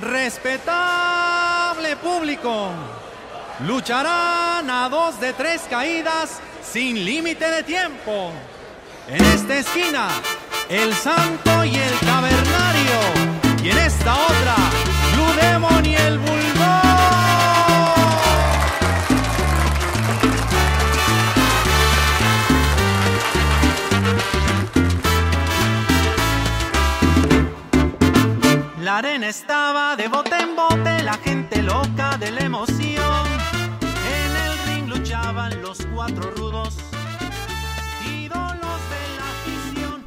Respetable público, lucharán a dos de tres caídas sin límite de tiempo. En esta esquina, el santo y el cavernario. Y en esta otra, La arena estaba de bote en bote, la gente loca de la emoción. En el ring luchaban los cuatro rudos.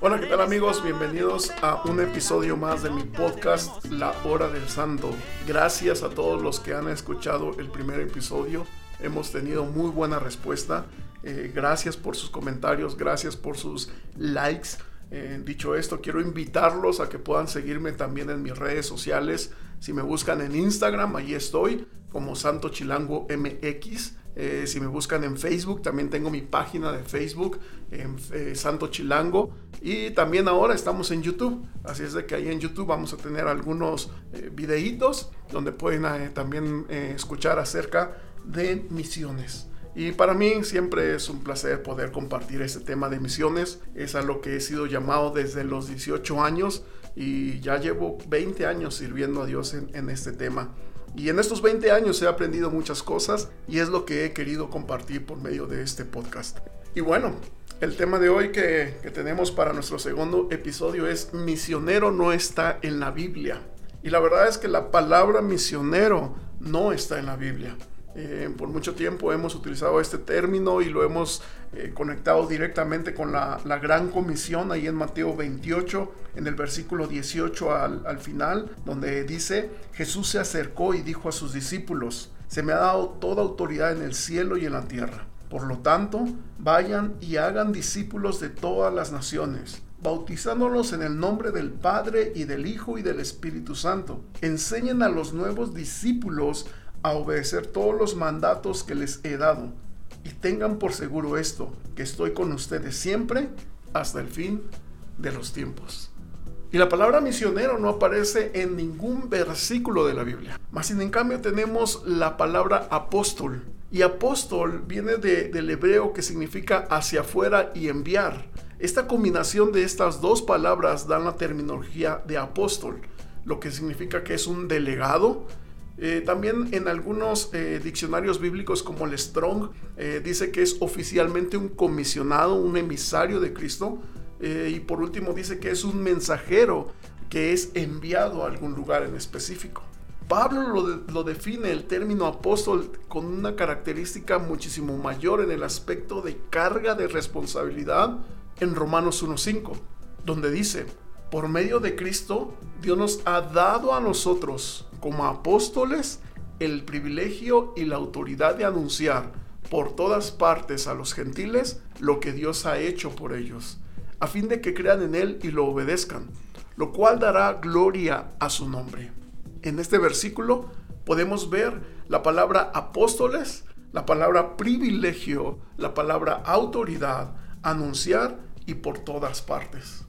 Hola, ¿qué tal amigos? Bienvenidos a un episodio más de mi podcast La Hora del Santo. Gracias a todos los que han escuchado el primer episodio. Hemos tenido muy buena respuesta. Eh, gracias por sus comentarios, gracias por sus likes. Eh, dicho esto, quiero invitarlos a que puedan seguirme también en mis redes sociales. Si me buscan en Instagram, ahí estoy como Santo Chilango MX. Eh, si me buscan en Facebook, también tengo mi página de Facebook, en eh, Santo Chilango. Y también ahora estamos en YouTube. Así es de que ahí en YouTube vamos a tener algunos videitos donde pueden también escuchar acerca de misiones. Y para mí siempre es un placer poder compartir este tema de misiones. Es a lo que he sido llamado desde los 18 años y ya llevo 20 años sirviendo a Dios en, este tema. Y en estos 20 años he aprendido muchas cosas y es lo que he querido compartir por medio de este podcast. Y bueno, el tema de hoy que, que tenemos para nuestro segundo episodio es misionero no está en la Biblia. Y la verdad es que la palabra misionero no está en la Biblia. Eh, por mucho tiempo hemos utilizado este término y lo hemos eh, conectado directamente con la, gran comisión ahí en Mateo 28, en el versículo 18 al, al final, donde dice, Jesús se acercó y dijo a sus discípulos, se me ha dado toda autoridad en el cielo y en la tierra. Por lo tanto, vayan y hagan discípulos de todas las naciones bautizándolos en el nombre del Padre y del Hijo y del Espíritu Santo. Enseñen a los nuevos discípulos a obedecer todos los mandatos que les he dado. Y tengan por seguro esto, que estoy con ustedes siempre hasta el fin de los tiempos. Y la palabra misionero no aparece en ningún versículo de la Biblia. Más sin en cambio tenemos la palabra apóstol. Y apóstol viene del hebreo que significa hacia afuera y enviar. Esta combinación de estas dos palabras dan la terminología de apóstol, lo que significa que es un delegado, eh, también en algunos eh, diccionarios bíblicos como el Strong eh, dice que es oficialmente un comisionado, un emisario de Cristo. y por último dice que es un mensajero que es enviado a algún lugar en específico. Pablo lo, lo define el término apóstol con una característica muchísimo mayor en el aspecto de carga de responsabilidad en Romanos 1.5, donde dice, por medio de Cristo, Dios nos ha dado a nosotros como apóstoles el privilegio y la autoridad de anunciar por todas partes a los gentiles lo que Dios ha hecho por ellos, a fin de que crean en Él y lo obedezcan, lo cual dará gloria a su nombre. En este versículo podemos ver la palabra apóstoles, la palabra privilegio, la palabra autoridad, anunciar y por todas partes.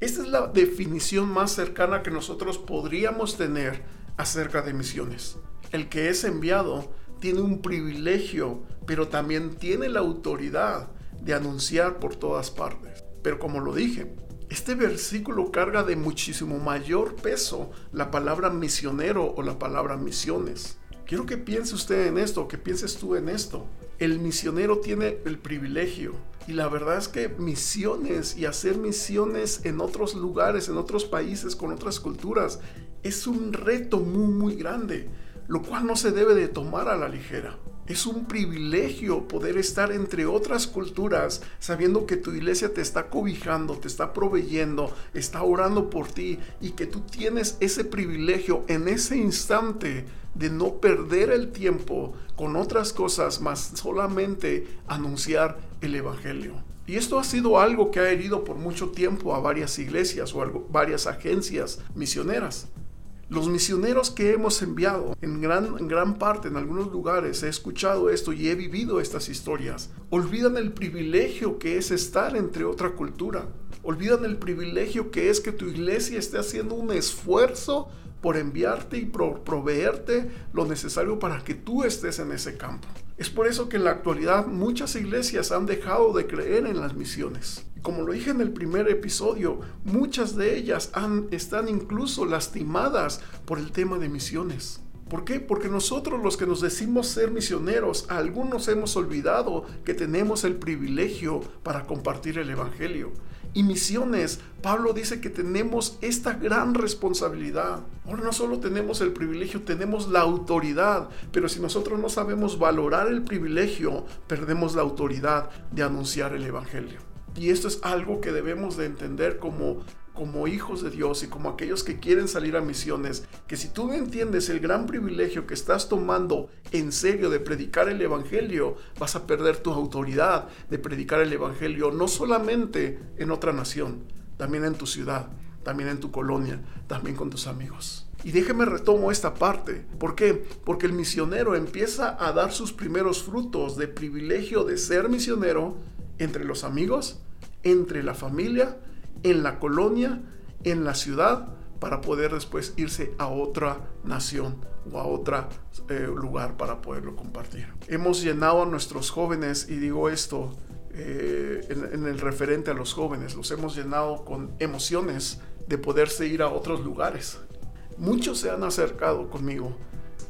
Esta es la definición más cercana que nosotros podríamos tener acerca de misiones. El que es enviado tiene un privilegio, pero también tiene la autoridad de anunciar por todas partes. Pero como lo dije, este versículo carga de muchísimo mayor peso la palabra misionero o la palabra misiones. Quiero que piense usted en esto, que pienses tú en esto. El misionero tiene el privilegio y la verdad es que misiones y hacer misiones en otros lugares, en otros países, con otras culturas, es un reto muy, muy grande, lo cual no se debe de tomar a la ligera. Es un privilegio poder estar entre otras culturas sabiendo que tu iglesia te está cobijando, te está proveyendo, está orando por ti y que tú tienes ese privilegio en ese instante de no perder el tiempo con otras cosas más solamente anunciar el Evangelio. Y esto ha sido algo que ha herido por mucho tiempo a varias iglesias o a varias agencias misioneras. Los misioneros que hemos enviado, en gran, gran parte, en algunos lugares, he escuchado esto y he vivido estas historias. Olvidan el privilegio que es estar entre otra cultura. Olvidan el privilegio que es que tu iglesia esté haciendo un esfuerzo por enviarte y por proveerte lo necesario para que tú estés en ese campo. Es por eso que en la actualidad muchas iglesias han dejado de creer en las misiones. Como lo dije en el primer episodio, muchas de ellas han, están incluso lastimadas por el tema de misiones. ¿Por qué? Porque nosotros los que nos decimos ser misioneros, algunos hemos olvidado que tenemos el privilegio para compartir el Evangelio. Y misiones, Pablo dice que tenemos esta gran responsabilidad. Ahora no solo tenemos el privilegio, tenemos la autoridad, pero si nosotros no sabemos valorar el privilegio, perdemos la autoridad de anunciar el Evangelio. Y esto es algo que debemos de entender como como hijos de Dios y como aquellos que quieren salir a misiones, que si tú no entiendes el gran privilegio que estás tomando en serio de predicar el Evangelio, vas a perder tu autoridad de predicar el Evangelio no solamente en otra nación, también en tu ciudad, también en tu colonia, también con tus amigos. Y déjeme retomo esta parte. ¿Por qué? Porque el misionero empieza a dar sus primeros frutos de privilegio de ser misionero entre los amigos, entre la familia, en la colonia, en la ciudad, para poder después irse a otra nación o a otro eh, lugar para poderlo compartir. Hemos llenado a nuestros jóvenes, y digo esto eh, en, el referente a los jóvenes, los hemos llenado con emociones de poderse ir a otros lugares. Muchos se han acercado conmigo.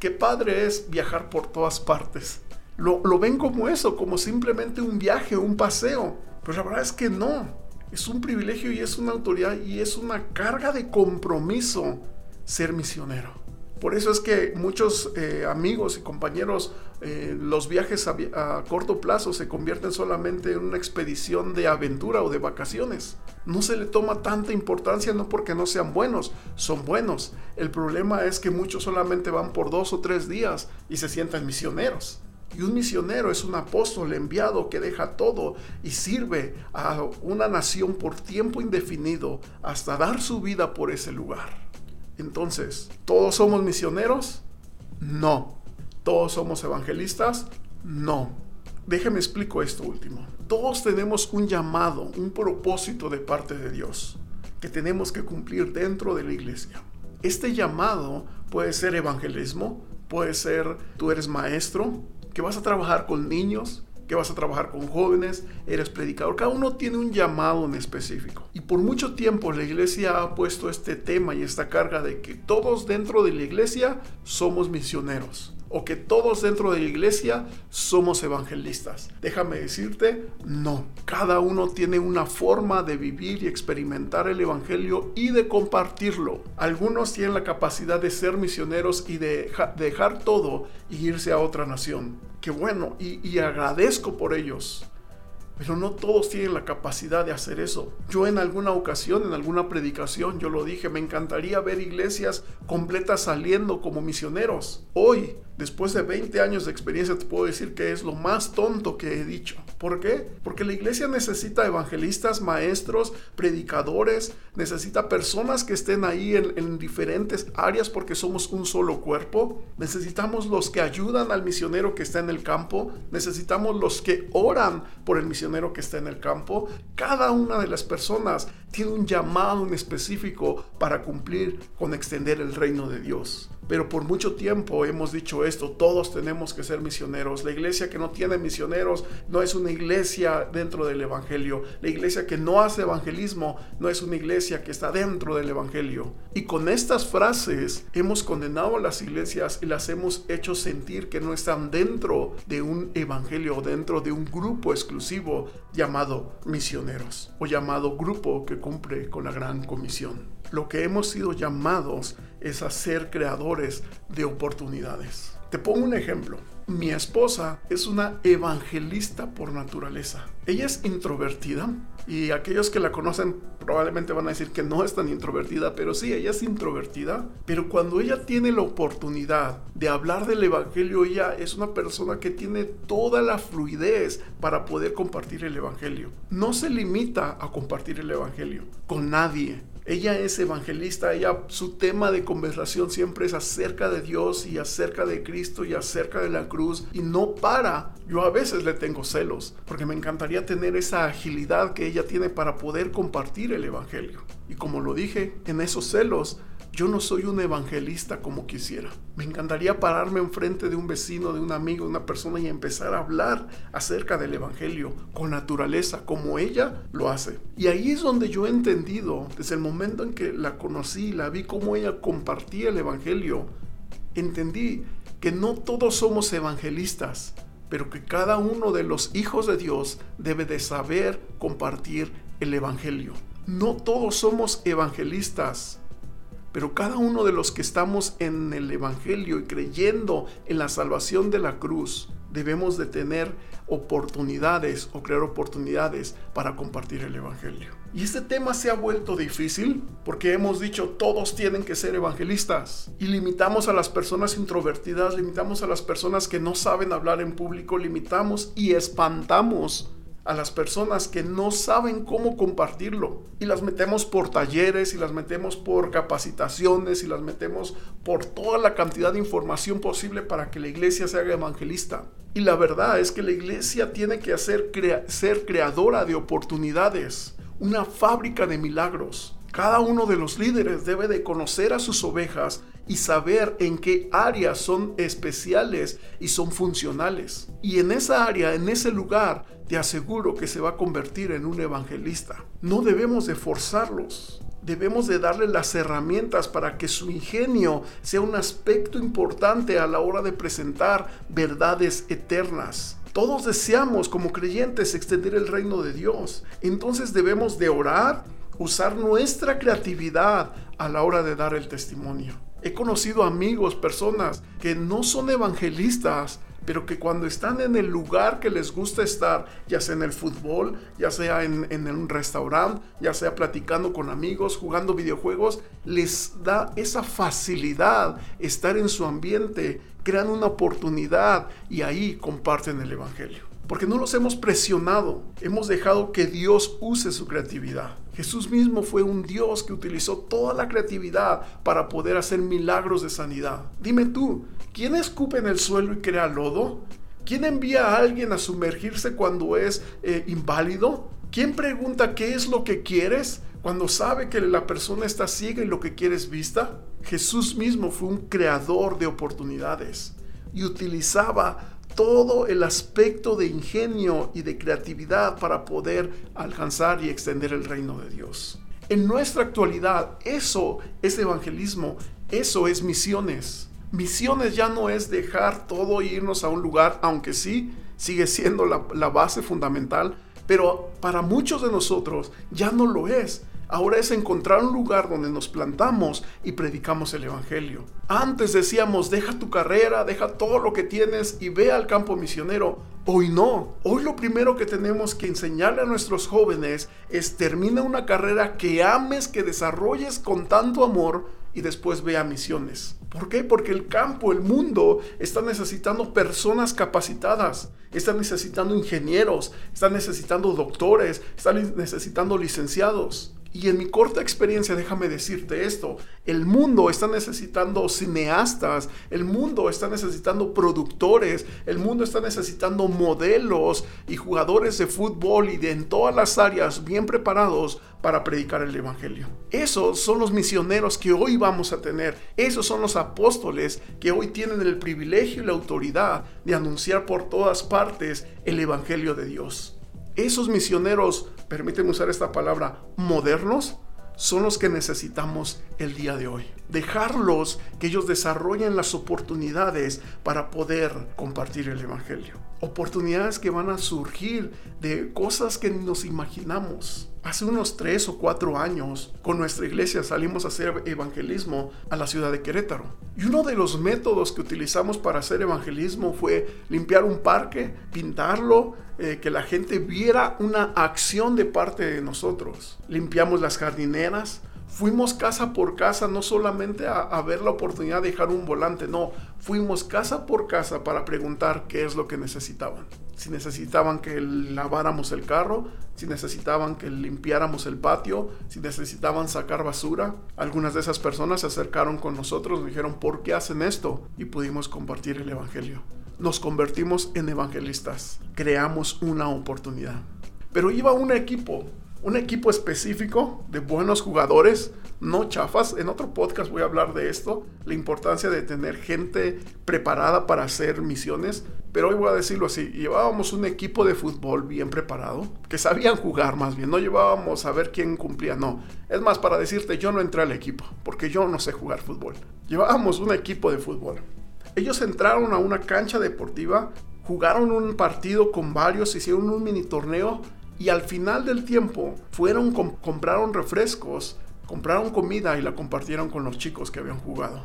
Qué padre es viajar por todas partes. Lo, lo ven como eso, como simplemente un viaje, un paseo. Pero la verdad es que no es un privilegio y es una autoridad y es una carga de compromiso ser misionero. Por eso es que muchos eh, amigos y compañeros, eh, los viajes a, corto plazo se convierten solamente en una expedición de aventura o de vacaciones. No se le toma tanta importancia no porque no sean buenos, son buenos. El problema es que muchos solamente van por dos o tres días y se sientan misioneros. Y un misionero es un apóstol enviado que deja todo y sirve a una nación por tiempo indefinido hasta dar su vida por ese lugar. Entonces, ¿todos somos misioneros? No. ¿Todos somos evangelistas? No. Déjeme explico esto último. Todos tenemos un llamado, un propósito de parte de Dios que tenemos que cumplir dentro de la iglesia. Este llamado puede ser evangelismo, puede ser tú eres maestro, que vas a trabajar con niños, que vas a trabajar con jóvenes, eres predicador. Cada uno tiene un llamado en específico. Y por mucho tiempo la iglesia ha puesto este tema y esta carga de que todos dentro de la iglesia somos misioneros o que todos dentro de la iglesia somos evangelistas. Déjame decirte, no. Cada uno tiene una forma de vivir y experimentar el evangelio y de compartirlo. Algunos tienen la capacidad de ser misioneros y de dejar todo y irse a otra nación. Qué bueno, y, y agradezco por ellos. Pero no todos tienen la capacidad de hacer eso. Yo en alguna ocasión, en alguna predicación, yo lo dije, me encantaría ver iglesias completas saliendo como misioneros. Hoy, después de 20 años de experiencia, te puedo decir que es lo más tonto que he dicho. ¿Por qué? Porque la iglesia necesita evangelistas, maestros, predicadores, necesita personas que estén ahí en, diferentes áreas porque somos un solo cuerpo. Necesitamos los que ayudan al misionero que está en el campo. Necesitamos los que oran por el misionero que está en el campo. Cada una de las personas tiene un llamado en específico para cumplir con extender el reino de Dios. Pero por mucho tiempo hemos dicho esto, todos tenemos que ser misioneros. La iglesia que no tiene misioneros no es una iglesia dentro del Evangelio. La iglesia que no hace evangelismo no es una iglesia que está dentro del Evangelio. Y con estas frases hemos condenado a las iglesias y las hemos hecho sentir que no están dentro de un Evangelio, dentro de un grupo exclusivo llamado misioneros o llamado grupo cumple con la gran comisión. Lo que hemos sido llamados es a ser creadores de oportunidades. Te pongo un ejemplo. Mi esposa es una evangelista por naturaleza. Ella es introvertida y aquellos que la conocen probablemente van a decir que no es tan introvertida, pero sí, ella es introvertida. Pero cuando ella tiene la oportunidad de hablar del Evangelio, ella es una persona que tiene toda la fluidez para poder compartir el Evangelio. No se limita a compartir el Evangelio con nadie ella es evangelista, ella su tema de conversación siempre es acerca de Dios y acerca de Cristo y acerca de la cruz y no para. Yo a veces le tengo celos porque me encantaría tener esa agilidad que ella tiene para poder compartir el evangelio. Y como lo dije, en esos celos, yo no soy un evangelista como quisiera. Me encantaría pararme enfrente de un vecino, de un amigo, de una persona y empezar a hablar acerca del evangelio con naturaleza, como ella lo hace. Y ahí es donde yo he entendido, desde el momento en que la conocí, la vi cómo ella compartía el evangelio, entendí que no todos somos evangelistas, pero que cada uno de los hijos de Dios debe de saber compartir el evangelio. No todos somos evangelistas, pero cada uno de los que estamos en el Evangelio y creyendo en la salvación de la cruz, debemos de tener oportunidades o crear oportunidades para compartir el Evangelio. Y este tema se ha vuelto difícil porque hemos dicho todos tienen que ser evangelistas y limitamos a las personas introvertidas, limitamos a las personas que no saben hablar en público, limitamos y espantamos a las personas que no saben cómo compartirlo. Y las metemos por talleres, y las metemos por capacitaciones, y las metemos por toda la cantidad de información posible para que la iglesia se haga evangelista. Y la verdad es que la iglesia tiene que hacer ser creadora de oportunidades, una fábrica de milagros. Cada uno de los líderes debe de conocer a sus ovejas y saber en qué áreas son especiales y son funcionales. Y en esa área, en ese lugar, te aseguro que se va a convertir en un evangelista. No debemos de forzarlos. Debemos de darle las herramientas para que su ingenio sea un aspecto importante a la hora de presentar verdades eternas. Todos deseamos como creyentes extender el reino de Dios. Entonces debemos de orar, usar nuestra creatividad a la hora de dar el testimonio. He conocido amigos, personas que no son evangelistas, pero que cuando están en el lugar que les gusta estar, ya sea en el fútbol, ya sea en, en, un restaurante, ya sea platicando con amigos, jugando videojuegos, les da esa facilidad estar en su ambiente, crean una oportunidad y ahí comparten el Evangelio. Porque no los hemos presionado, hemos dejado que Dios use su creatividad. Jesús mismo fue un Dios que utilizó toda la creatividad para poder hacer milagros de sanidad. Dime tú, ¿quién escupe en el suelo y crea lodo? ¿Quién envía a alguien a sumergirse cuando es eh, inválido? ¿Quién pregunta qué es lo que quieres cuando sabe que la persona está ciega y lo que quiere es vista? Jesús mismo fue un creador de oportunidades y utilizaba todo el aspecto de ingenio y de creatividad para poder alcanzar y extender el reino de Dios. En nuestra actualidad, eso es evangelismo, eso es misiones. Misiones ya no es dejar todo e irnos a un lugar, aunque sí, sigue siendo la, la base fundamental, pero para muchos de nosotros ya no lo es. Ahora es encontrar un lugar donde nos plantamos y predicamos el Evangelio. Antes decíamos, deja tu carrera, deja todo lo que tienes y ve al campo misionero. Hoy no. Hoy lo primero que tenemos que enseñarle a nuestros jóvenes es termina una carrera que ames, que desarrolles con tanto amor y después ve a misiones. ¿Por qué? Porque el campo, el mundo está necesitando personas capacitadas, está necesitando ingenieros, está necesitando doctores, está necesitando licenciados. Y en mi corta experiencia, déjame decirte esto, el mundo está necesitando cineastas, el mundo está necesitando productores, el mundo está necesitando modelos y jugadores de fútbol y de en todas las áreas bien preparados para predicar el Evangelio. Esos son los misioneros que hoy vamos a tener, esos son los apóstoles que hoy tienen el privilegio y la autoridad de anunciar por todas partes el Evangelio de Dios. Esos misioneros, permíteme usar esta palabra, modernos, son los que necesitamos el día de hoy. Dejarlos que ellos desarrollen las oportunidades para poder compartir el Evangelio. Oportunidades que van a surgir de cosas que nos imaginamos. Hace unos tres o cuatro años, con nuestra iglesia salimos a hacer evangelismo a la ciudad de Querétaro. Y uno de los métodos que utilizamos para hacer evangelismo fue limpiar un parque, pintarlo, eh, que la gente viera una acción de parte de nosotros. Limpiamos las jardineras, Fuimos casa por casa, no solamente a, ver la oportunidad de dejar un volante, no, fuimos casa por casa para preguntar qué es lo que necesitaban. Si necesitaban que laváramos el carro, si necesitaban que limpiáramos el patio, si necesitaban sacar basura. Algunas de esas personas se acercaron con nosotros, nos dijeron, ¿por qué hacen esto? Y pudimos compartir el Evangelio. Nos convertimos en evangelistas, creamos una oportunidad. Pero iba un equipo un equipo específico de buenos jugadores, no chafas. En otro podcast voy a hablar de esto, la importancia de tener gente preparada para hacer misiones. Pero hoy voy a decirlo así, llevábamos un equipo de fútbol bien preparado, que sabían jugar más bien, no llevábamos a ver quién cumplía, no. Es más, para decirte, yo no entré al equipo, porque yo no sé jugar fútbol. Llevábamos un equipo de fútbol. Ellos entraron a una cancha deportiva, jugaron un partido con varios, hicieron un mini torneo y al final del tiempo fueron, compraron refrescos, compraron comida y la compartieron con los chicos que habían jugado.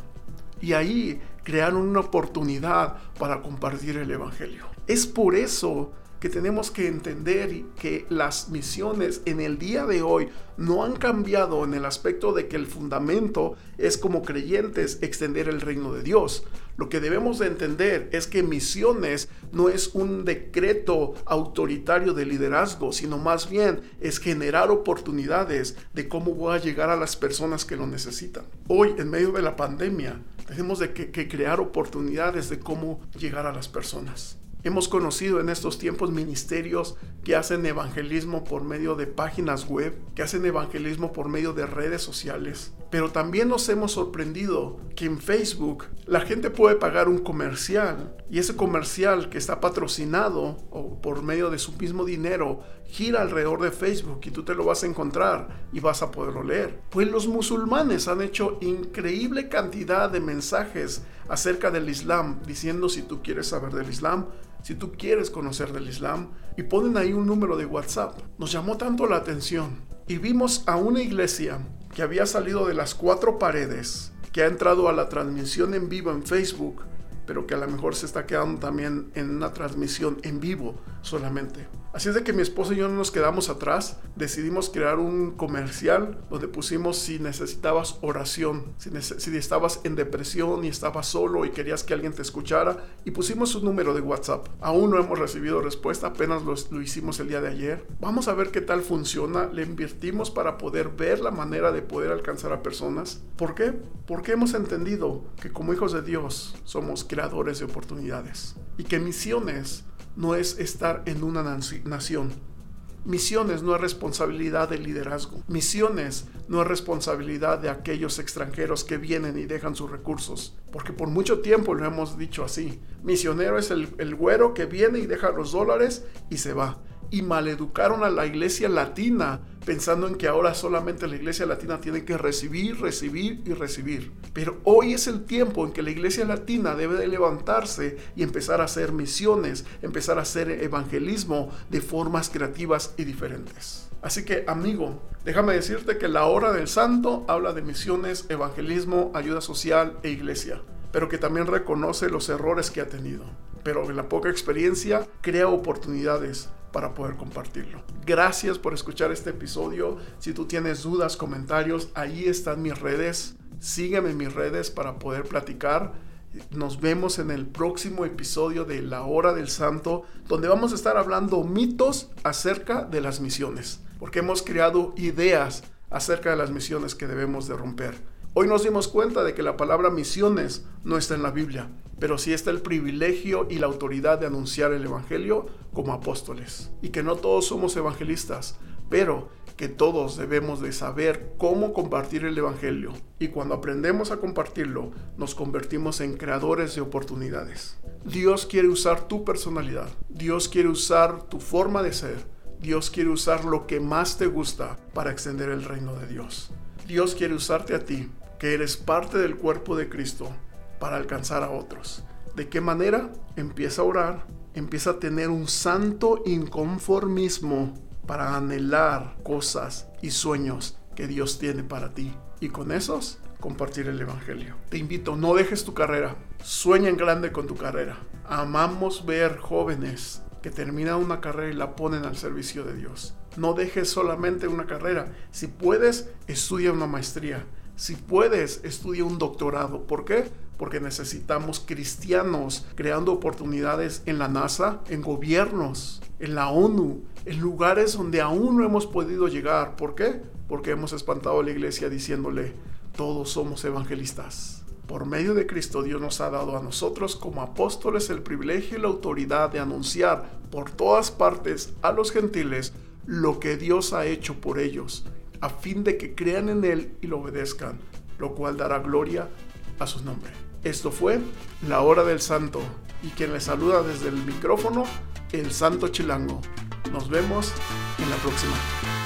Y ahí crearon una oportunidad para compartir el Evangelio. Es por eso que tenemos que entender que las misiones en el día de hoy no han cambiado en el aspecto de que el fundamento es como creyentes extender el reino de Dios. Lo que debemos de entender es que misiones no es un decreto autoritario de liderazgo, sino más bien es generar oportunidades de cómo voy a llegar a las personas que lo necesitan. Hoy, en medio de la pandemia, tenemos de que, que crear oportunidades de cómo llegar a las personas. Hemos conocido en estos tiempos ministerios que hacen evangelismo por medio de páginas web, que hacen evangelismo por medio de redes sociales. Pero también nos hemos sorprendido que en Facebook la gente puede pagar un comercial y ese comercial que está patrocinado o por medio de su mismo dinero gira alrededor de Facebook y tú te lo vas a encontrar y vas a poderlo leer. Pues los musulmanes han hecho increíble cantidad de mensajes acerca del Islam diciendo si tú quieres saber del Islam, si tú quieres conocer del Islam y ponen ahí un número de WhatsApp. Nos llamó tanto la atención y vimos a una iglesia que había salido de las cuatro paredes, que ha entrado a la transmisión en vivo en Facebook, pero que a lo mejor se está quedando también en una transmisión en vivo solamente. Así es de que mi esposo y yo no nos quedamos atrás, decidimos crear un comercial donde pusimos si necesitabas oración, si, estabas en depresión y estabas solo y querías que alguien te escuchara, y pusimos un número de WhatsApp. Aún no hemos recibido respuesta, apenas lo, lo hicimos el día de ayer. Vamos a ver qué tal funciona, le invertimos para poder ver la manera de poder alcanzar a personas. ¿Por qué? Porque hemos entendido que como hijos de Dios somos creadores de oportunidades y que misiones no es estar en una nación. Misiones no es responsabilidad del liderazgo. Misiones no es responsabilidad de aquellos extranjeros que vienen y dejan sus recursos. Porque por mucho tiempo lo hemos dicho así. Misionero es el, el güero que viene y deja los dólares y se va y maleducaron a la iglesia latina pensando en que ahora solamente la iglesia latina tiene que recibir, recibir y recibir. Pero hoy es el tiempo en que la iglesia latina debe de levantarse y empezar a hacer misiones, empezar a hacer evangelismo de formas creativas y diferentes. Así que amigo, déjame decirte que la hora del santo habla de misiones, evangelismo, ayuda social e iglesia, pero que también reconoce los errores que ha tenido. Pero en la poca experiencia crea oportunidades para poder compartirlo. Gracias por escuchar este episodio. Si tú tienes dudas, comentarios, ahí están mis redes. Sígueme en mis redes para poder platicar. Nos vemos en el próximo episodio de La Hora del Santo, donde vamos a estar hablando mitos acerca de las misiones, porque hemos creado ideas acerca de las misiones que debemos de romper. Hoy nos dimos cuenta de que la palabra misiones no está en la Biblia, pero sí está el privilegio y la autoridad de anunciar el Evangelio como apóstoles. Y que no todos somos evangelistas, pero que todos debemos de saber cómo compartir el Evangelio. Y cuando aprendemos a compartirlo, nos convertimos en creadores de oportunidades. Dios quiere usar tu personalidad. Dios quiere usar tu forma de ser. Dios quiere usar lo que más te gusta para extender el reino de Dios. Dios quiere usarte a ti que eres parte del cuerpo de Cristo para alcanzar a otros. ¿De qué manera? Empieza a orar, empieza a tener un santo inconformismo para anhelar cosas y sueños que Dios tiene para ti. Y con esos, compartir el Evangelio. Te invito, no dejes tu carrera, sueña en grande con tu carrera. Amamos ver jóvenes que terminan una carrera y la ponen al servicio de Dios. No dejes solamente una carrera. Si puedes, estudia una maestría. Si puedes, estudia un doctorado. ¿Por qué? Porque necesitamos cristianos creando oportunidades en la NASA, en gobiernos, en la ONU, en lugares donde aún no hemos podido llegar. ¿Por qué? Porque hemos espantado a la iglesia diciéndole, todos somos evangelistas. Por medio de Cristo Dios nos ha dado a nosotros como apóstoles el privilegio y la autoridad de anunciar por todas partes a los gentiles lo que Dios ha hecho por ellos, a fin de que crean en Él y lo obedezcan, lo cual dará gloria a su nombre. Esto fue la hora del santo y quien les saluda desde el micrófono, el santo chilango. Nos vemos en la próxima.